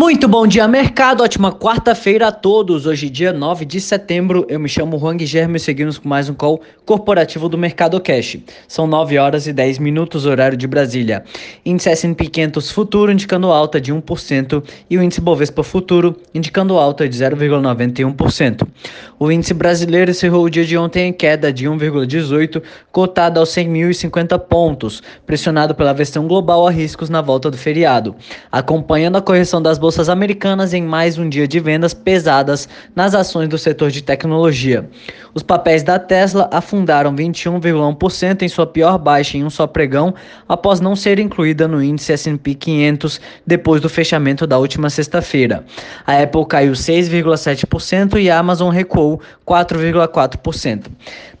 Muito bom dia, mercado. Ótima quarta-feira a todos. Hoje, dia 9 de setembro, eu me chamo Juan Guilherme e seguimos com mais um call corporativo do Mercado Cash. São 9 horas e 10 minutos, horário de Brasília. Índice S&P 500 futuro indicando alta de 1% e o índice Bovespa futuro indicando alta de 0,91%. O índice brasileiro encerrou o dia de ontem em queda de 1,18, cotado aos 100.050 pontos, pressionado pela versão global a riscos na volta do feriado. Acompanhando a correção das bolsas americanas em mais um dia de vendas pesadas nas ações do setor de tecnologia. Os papéis da Tesla afundaram 21,1% em sua pior baixa em um só pregão, após não ser incluída no índice S&P 500 depois do fechamento da última sexta-feira. A Apple caiu 6,7% e a Amazon recuou 4,4%.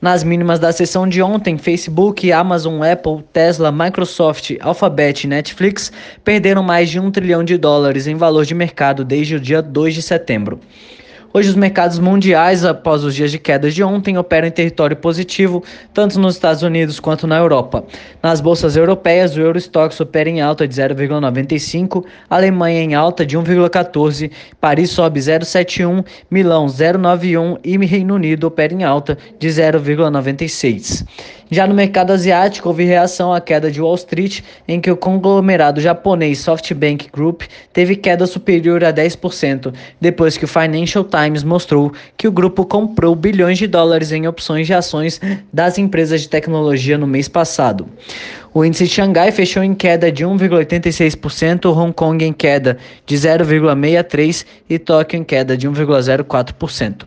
Nas mínimas da sessão de ontem, Facebook, Amazon, Apple, Tesla, Microsoft, Alphabet e Netflix perderam mais de um trilhão de dólares em valor de mercado desde o dia 2 de setembro. Hoje, os mercados mundiais, após os dias de queda de ontem, operam em território positivo, tanto nos Estados Unidos quanto na Europa. Nas bolsas europeias, o Eurostox opera em alta de 0,95, Alemanha em alta de 1,14, Paris sobe 0,71, Milão 0,91 e Reino Unido opera em alta de 0,96. Já no mercado asiático, houve reação à queda de Wall Street, em que o conglomerado japonês SoftBank Group teve queda superior a 10%, depois que o Financial Times mostrou que o grupo comprou bilhões de dólares em opções de ações das empresas de tecnologia no mês passado. O índice de Xangai fechou em queda de 1,86%, Hong Kong em queda de 0,63% e Tóquio em queda de 1,04%.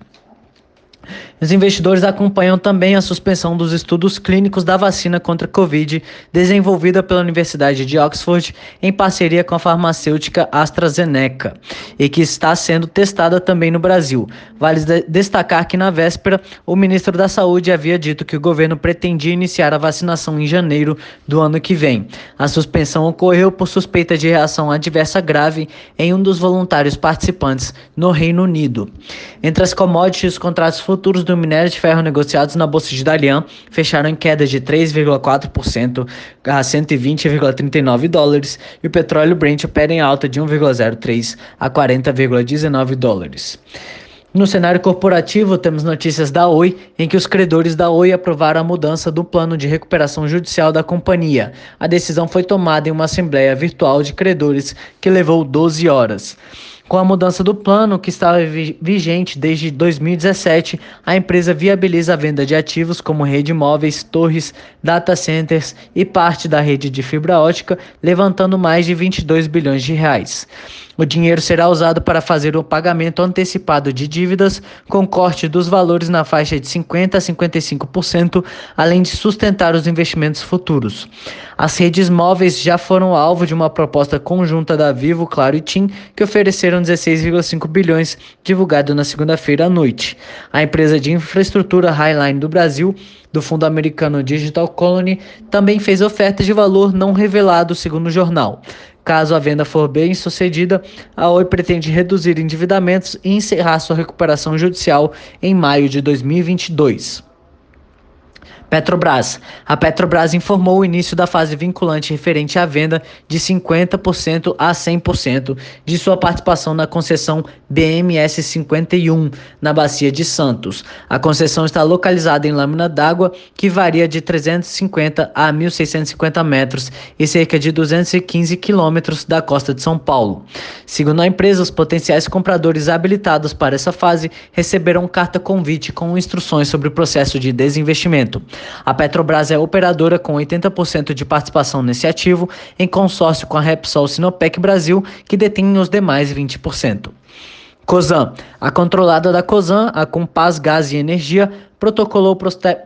Os investidores acompanham também a suspensão dos estudos clínicos da vacina contra a Covid, desenvolvida pela Universidade de Oxford em parceria com a farmacêutica AstraZeneca, e que está sendo testada também no Brasil. Vale destacar que na véspera, o ministro da Saúde havia dito que o governo pretendia iniciar a vacinação em janeiro do ano que vem. A suspensão ocorreu por suspeita de reação adversa grave em um dos voluntários participantes no Reino Unido. Entre as commodities, os contratos futuros do minério de ferro negociados na Bolsa de Dalian fecharam em queda de 3,4% a 120,39 dólares e o petróleo Brent opera em alta de 1,03 a 40,19 dólares. No cenário corporativo, temos notícias da Oi, em que os credores da Oi aprovaram a mudança do plano de recuperação judicial da companhia. A decisão foi tomada em uma assembleia virtual de credores que levou 12 horas. Com a mudança do plano, que estava vigente desde 2017, a empresa viabiliza a venda de ativos como rede móveis, torres, data centers e parte da rede de fibra ótica, levantando mais de 22 bilhões de reais. O dinheiro será usado para fazer o pagamento antecipado de dívidas, com corte dos valores na faixa de 50% a 55%, além de sustentar os investimentos futuros. As redes móveis já foram alvo de uma proposta conjunta da Vivo, Claro e TIM, que ofereceram 16,5 bilhões, divulgado na segunda-feira à noite. A empresa de infraestrutura Highline do Brasil do fundo americano Digital Colony também fez oferta de valor não revelado, segundo o jornal. Caso a venda for bem sucedida, a Oi pretende reduzir endividamentos e encerrar sua recuperação judicial em maio de 2022. Petrobras. A Petrobras informou o início da fase vinculante referente à venda de 50% a 100% de sua participação na concessão BMS 51, na Bacia de Santos. A concessão está localizada em lâmina d'água que varia de 350 a 1.650 metros e cerca de 215 quilômetros da costa de São Paulo. Segundo a empresa, os potenciais compradores habilitados para essa fase receberão carta convite com instruções sobre o processo de desinvestimento. A Petrobras é operadora com 80% de participação nesse ativo, em consórcio com a Repsol Sinopec Brasil, que detém os demais 20%. COSAN. A controlada da COSAN, a Compaz Gás e Energia, protocolou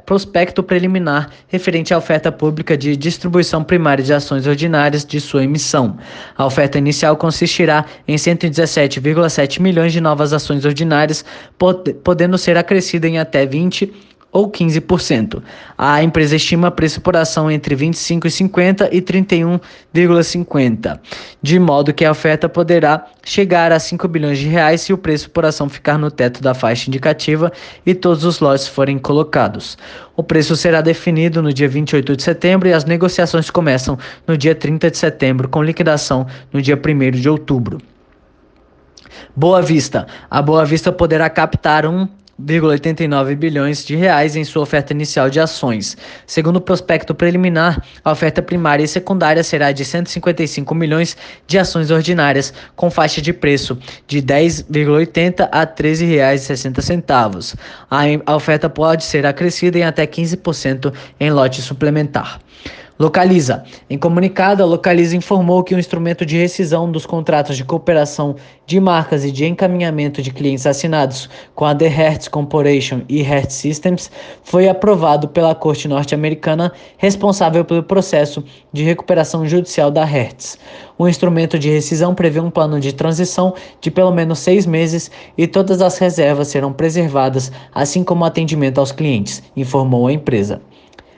prospecto preliminar referente à oferta pública de distribuição primária de ações ordinárias de sua emissão. A oferta inicial consistirá em 117,7 milhões de novas ações ordinárias, podendo ser acrescida em até 20 ou 15%. A empresa estima preço por ação entre 25,50 e 31,50, de modo que a oferta poderá chegar a 5 bilhões de reais se o preço por ação ficar no teto da faixa indicativa e todos os lotes forem colocados. O preço será definido no dia 28 de setembro e as negociações começam no dia 30 de setembro, com liquidação no dia 1 de outubro. Boa Vista. A Boa Vista poderá captar um 1,89 bilhões de reais em sua oferta inicial de ações. Segundo o prospecto preliminar, a oferta primária e secundária será de 155 milhões de ações ordinárias, com faixa de preço de 10,80 a R$ 13,60. A oferta pode ser acrescida em até 15% em lote suplementar. Localiza. Em comunicado, a Localiza informou que o instrumento de rescisão dos contratos de cooperação de marcas e de encaminhamento de clientes assinados com a The Hertz Corporation e Hertz Systems foi aprovado pela Corte norte-americana responsável pelo processo de recuperação judicial da Hertz. O instrumento de rescisão prevê um plano de transição de pelo menos seis meses e todas as reservas serão preservadas, assim como o atendimento aos clientes, informou a empresa.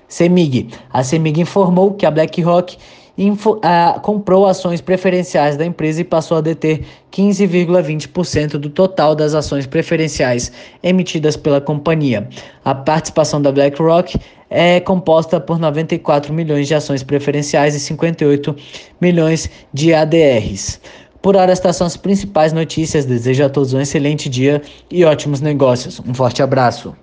CEMIG. A CEMIG informou que a BlackRock info, comprou ações preferenciais da empresa e passou a deter 15,20% do total das ações preferenciais emitidas pela companhia. A participação da BlackRock é composta por 94 milhões de ações preferenciais e 58 milhões de ADRs. Por hora, estas são as principais notícias. Desejo a todos um excelente dia e ótimos negócios. Um forte abraço.